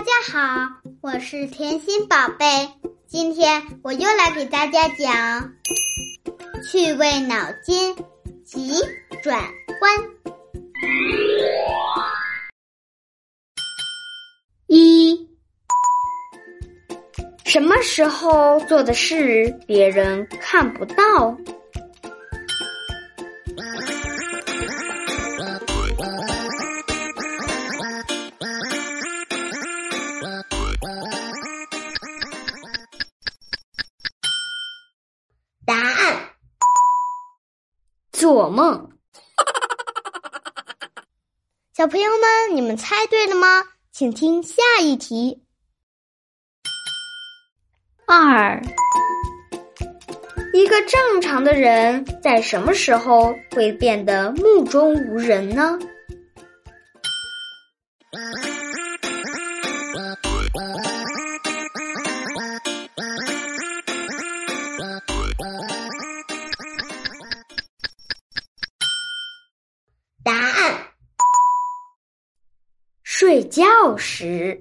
大家好，我是甜心宝贝。今天我又来给大家讲趣味脑筋急转弯。一，什么时候做的事别人看不到？做梦。小朋友们，你们猜对了吗？请听下一题。二，一个正常的人在什么时候会变得目中无人呢？睡觉时。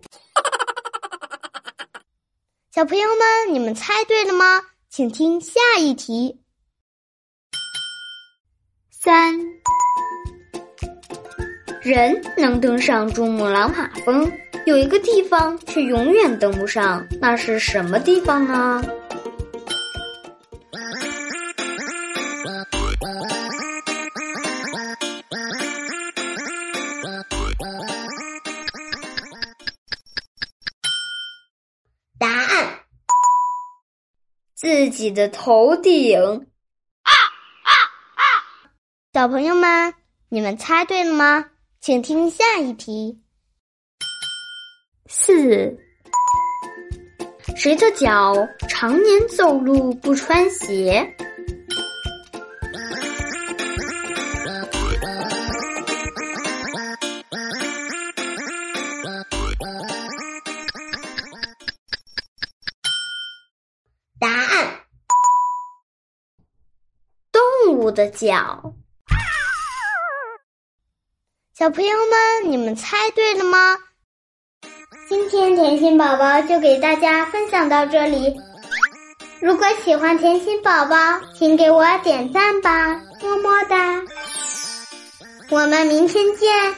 小朋友们，你们猜对了吗？请听下一题。三，人能登上珠穆朗玛峰，有一个地方却永远登不上，那是什么地方呢？自己的头顶。啊啊啊！小朋友们，你们猜对了吗？请听下一题。四，谁的脚常年走路不穿鞋？物的脚。小朋友们，你们猜对了吗？今天甜心宝宝就给大家分享到这里。如果喜欢甜心宝宝，请给我点赞吧，么么哒！我们明天见，